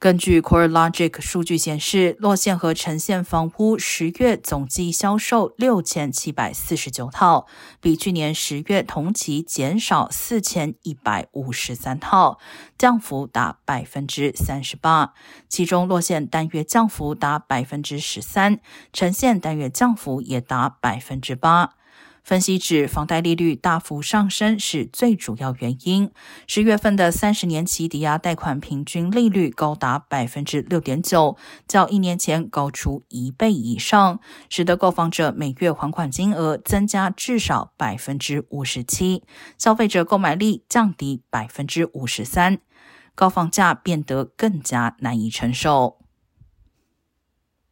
根据 CoreLogic 数据显示，落线和呈现房屋十月总计销售六千七百四十九套，比去年十月同期减少四千一百五十三套，降幅达百分之三十八。其中，落线单月降幅达百分之十三，呈现单月降幅也达百分之八。分析指，房贷利率大幅上升是最主要原因。十月份的三十年期抵押贷款平均利率高达百分之六点九，较一年前高出一倍以上，使得购房者每月还款金额增加至少百分之五十七，消费者购买力降低百分之五十三，高房价变得更加难以承受。